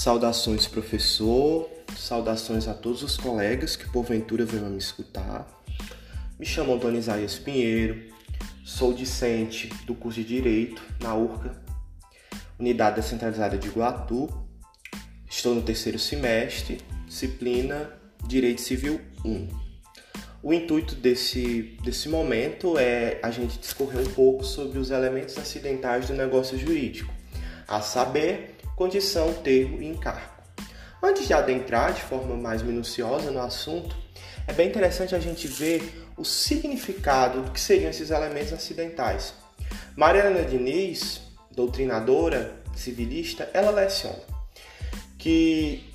Saudações, professor. Saudações a todos os colegas que porventura venham me escutar. Me chamo Antônio Isaías Pinheiro, sou discente do curso de Direito na URCA, Unidade Descentralizada de Iguatu. Estou no terceiro semestre, disciplina Direito Civil 1. O intuito desse, desse momento é a gente discorrer um pouco sobre os elementos acidentais do negócio jurídico, a saber, condição, termo e encargo. Antes de adentrar de forma mais minuciosa no assunto, é bem interessante a gente ver o significado do que seriam esses elementos acidentais. Mariana Diniz, doutrinadora civilista, ela leciona que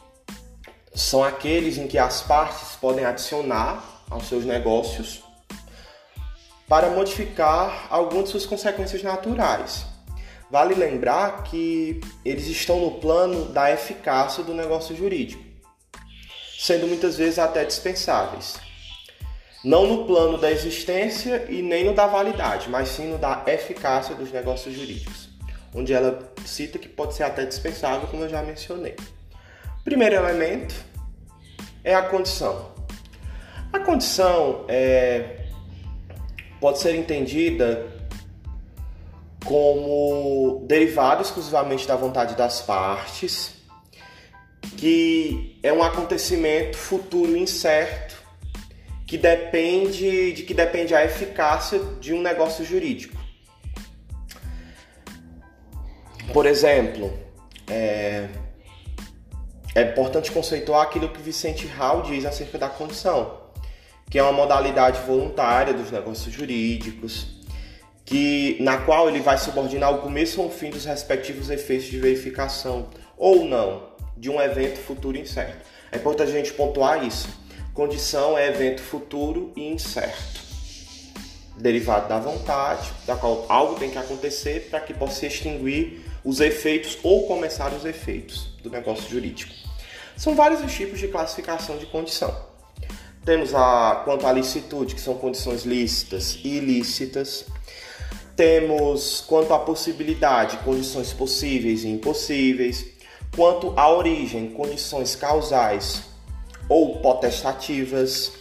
são aqueles em que as partes podem adicionar aos seus negócios para modificar algumas de suas consequências naturais. Vale lembrar que eles estão no plano da eficácia do negócio jurídico, sendo muitas vezes até dispensáveis. Não no plano da existência e nem no da validade, mas sim no da eficácia dos negócios jurídicos, onde ela cita que pode ser até dispensável, como eu já mencionei. Primeiro elemento é a condição. A condição é, pode ser entendida como derivado exclusivamente da vontade das partes, que é um acontecimento futuro incerto que depende de que depende a eficácia de um negócio jurídico. Por exemplo, é, é importante conceituar aquilo que Vicente Hall diz acerca da condição, que é uma modalidade voluntária dos negócios jurídicos, que na qual ele vai subordinar o começo ou o fim dos respectivos efeitos de verificação ou não de um evento futuro incerto. É importante a gente pontuar isso. Condição é evento futuro e incerto. Derivado da vontade, da qual algo tem que acontecer para que possa extinguir os efeitos ou começar os efeitos do negócio jurídico. São vários os tipos de classificação de condição. Temos a quanto à licitude, que são condições lícitas e ilícitas. Temos quanto à possibilidade, condições possíveis e impossíveis. Quanto à origem, condições causais ou potestativas.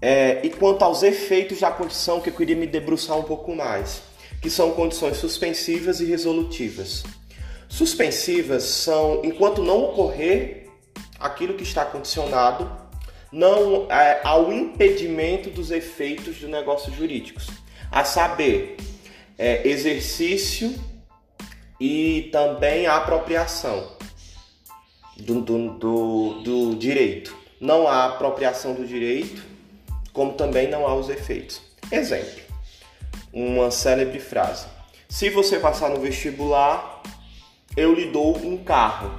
É, e quanto aos efeitos da condição, que eu queria me debruçar um pouco mais, que são condições suspensivas e resolutivas. Suspensivas são enquanto não ocorrer aquilo que está condicionado, não é, ao impedimento dos efeitos do negócio jurídicos, a saber, é, exercício e também a apropriação do, do, do, do direito. Não há apropriação do direito, como também não há os efeitos. Exemplo, uma célebre frase. Se você passar no vestibular, eu lhe dou um carro.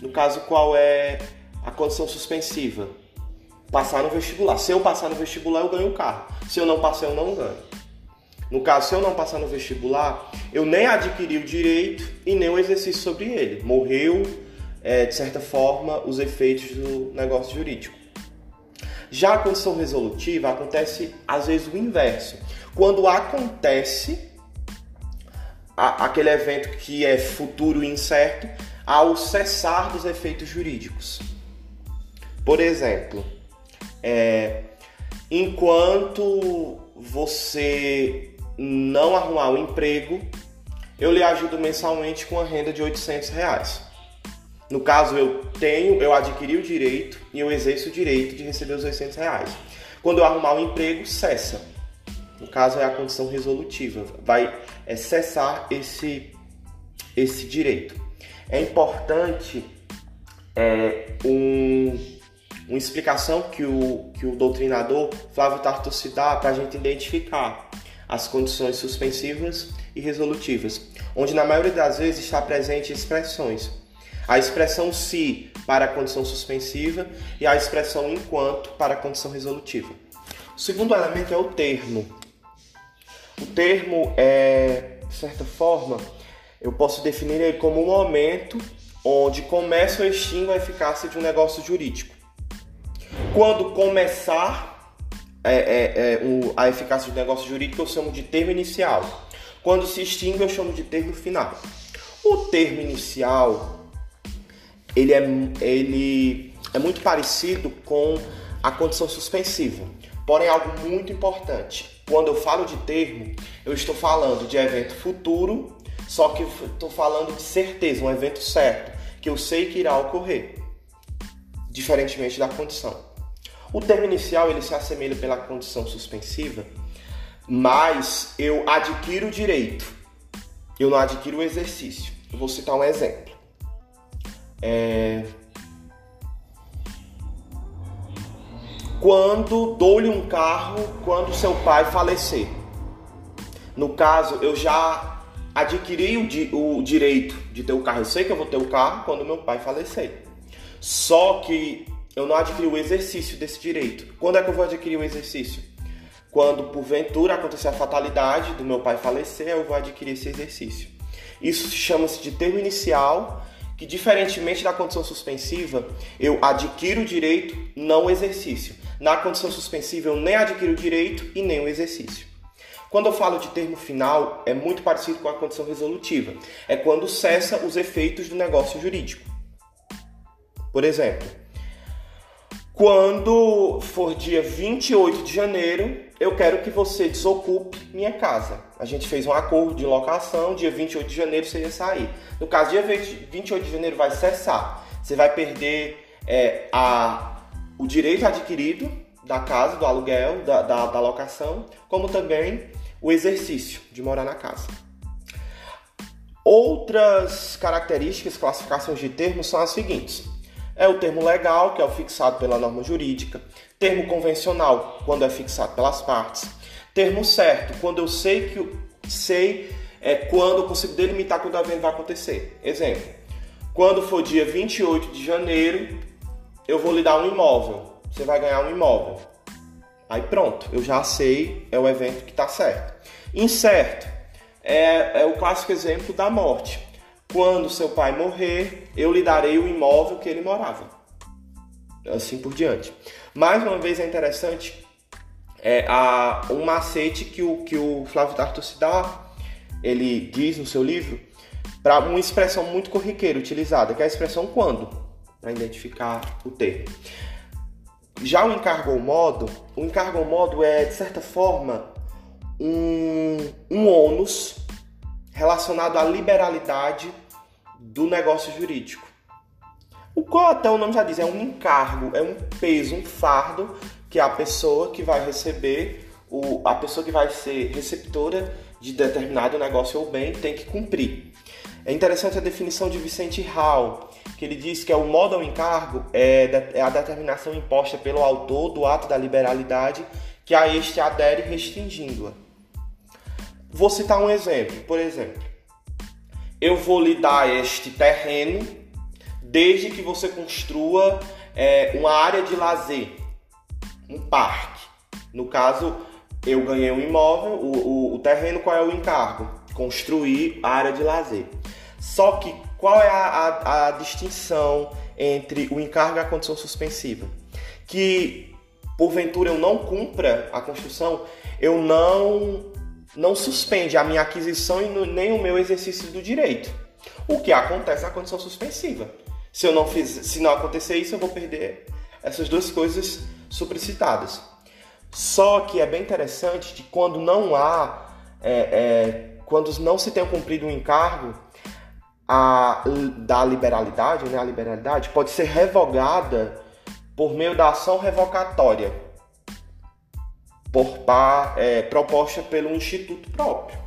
No caso, qual é a condição suspensiva? Passar no vestibular. Se eu passar no vestibular, eu ganho um carro. Se eu não passar, eu não ganho. No caso, se eu não passar no vestibular, eu nem adquiri o direito e nem o exercício sobre ele. Morreu, é, de certa forma, os efeitos do negócio jurídico. Já a condição resolutiva acontece às vezes o inverso. Quando acontece a, aquele evento que é futuro e incerto, ao cessar dos efeitos jurídicos. Por exemplo, é, enquanto você não arrumar um emprego, eu lhe ajudo mensalmente com a renda de 800 reais. No caso, eu tenho, eu adquiri o direito e eu exerço o direito de receber os 800 reais. Quando eu arrumar um emprego, cessa. No caso, é a condição resolutiva. Vai é, cessar esse, esse direito. É importante é, um, uma explicação que o, que o doutrinador Flávio Tartucci dá para a gente identificar as condições suspensivas e resolutivas, onde na maioria das vezes está presente expressões. A expressão se para a condição suspensiva e a expressão enquanto para a condição resolutiva. O segundo elemento é o termo. O termo é, de certa forma, eu posso definir ele como um momento onde começa ou extingue a eficácia de um negócio jurídico. Quando começar é, é, é, o, a eficácia do negócio jurídico eu chamo de termo inicial. Quando se extingue, eu chamo de termo final. O termo inicial ele é, ele é muito parecido com a condição suspensiva. Porém, algo muito importante. Quando eu falo de termo, eu estou falando de evento futuro, só que estou falando de certeza, um evento certo, que eu sei que irá ocorrer, diferentemente da condição. O termo inicial ele se assemelha pela condição suspensiva, mas eu adquiro o direito, eu não adquiro o exercício. Eu vou citar um exemplo. É... Quando dou-lhe um carro quando seu pai falecer. No caso, eu já adquiri o, di o direito de ter o carro. Eu sei que eu vou ter o carro quando meu pai falecer. Só que eu não adquiri o exercício desse direito. Quando é que eu vou adquirir o exercício? Quando porventura acontecer a fatalidade do meu pai falecer, eu vou adquirir esse exercício. Isso chama-se de termo inicial, que diferentemente da condição suspensiva, eu adquiro o direito, não o exercício. Na condição suspensiva, eu nem adquiro o direito e nem o exercício. Quando eu falo de termo final, é muito parecido com a condição resolutiva. É quando cessa os efeitos do negócio jurídico. Por exemplo, quando for dia 28 de janeiro, eu quero que você desocupe minha casa. A gente fez um acordo de locação, dia 28 de janeiro você ia sair. No caso, dia 20, 28 de janeiro vai cessar. Você vai perder é, a, o direito adquirido da casa, do aluguel, da, da, da locação, como também o exercício de morar na casa. Outras características, classificações de termos são as seguintes é o termo legal, que é o fixado pela norma jurídica, termo convencional, quando é fixado pelas partes, termo certo, quando eu sei que sei é, quando eu consigo delimitar quando o evento vai acontecer. Exemplo, quando for dia 28 de janeiro, eu vou lhe dar um imóvel, você vai ganhar um imóvel. Aí pronto, eu já sei, é o evento que está certo. Incerto é, é o clássico exemplo da morte. Quando seu pai morrer, eu lhe darei o imóvel que ele morava. Assim por diante. Mais uma vez é interessante é, a, um macete que o, que o Flávio Tartus dá, ele diz no seu livro, para uma expressão muito corriqueira utilizada, que é a expressão quando, para identificar o termo. Já o encargo ao modo, o encargo ao modo é, de certa forma, um, um ônus relacionado à liberalidade do negócio jurídico. O qual até o nome já diz, é um encargo, é um peso, um fardo que a pessoa que vai receber, o, a pessoa que vai ser receptora de determinado negócio ou bem tem que cumprir. É interessante a definição de Vicente Hall, que ele diz que é o modo ao encargo é, é a determinação imposta pelo autor do ato da liberalidade que a este adere restringindo-a. Vou citar um exemplo. Por exemplo, eu vou lhe dar este terreno desde que você construa é, uma área de lazer, um parque. No caso, eu ganhei um imóvel, o, o, o terreno, qual é o encargo? Construir a área de lazer. Só que qual é a, a, a distinção entre o encargo e a condição suspensiva? Que porventura eu não cumpra a construção, eu não não suspende a minha aquisição e nem o meu exercício do direito. O que acontece na condição suspensiva. Se eu não fiz, se não acontecer isso, eu vou perder essas duas coisas supracitadas. Só que é bem interessante que quando não há, é, é, quando não se tem cumprido um encargo, a, da liberalidade, né, a liberalidade pode ser revogada por meio da ação revocatória por é, proposta pelo instituto próprio.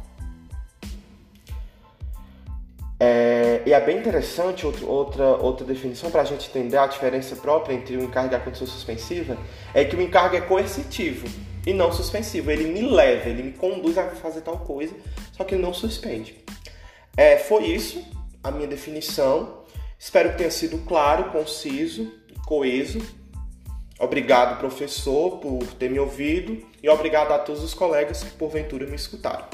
É, e é bem interessante outro, outra, outra definição para a gente entender a diferença própria entre o encargo e a condição suspensiva, é que o encargo é coercitivo e não suspensivo. Ele me leva, ele me conduz a fazer tal coisa, só que ele não suspende. É, foi isso a minha definição. Espero que tenha sido claro, conciso, coeso Obrigado, professor, por ter me ouvido e obrigado a todos os colegas que porventura me escutaram.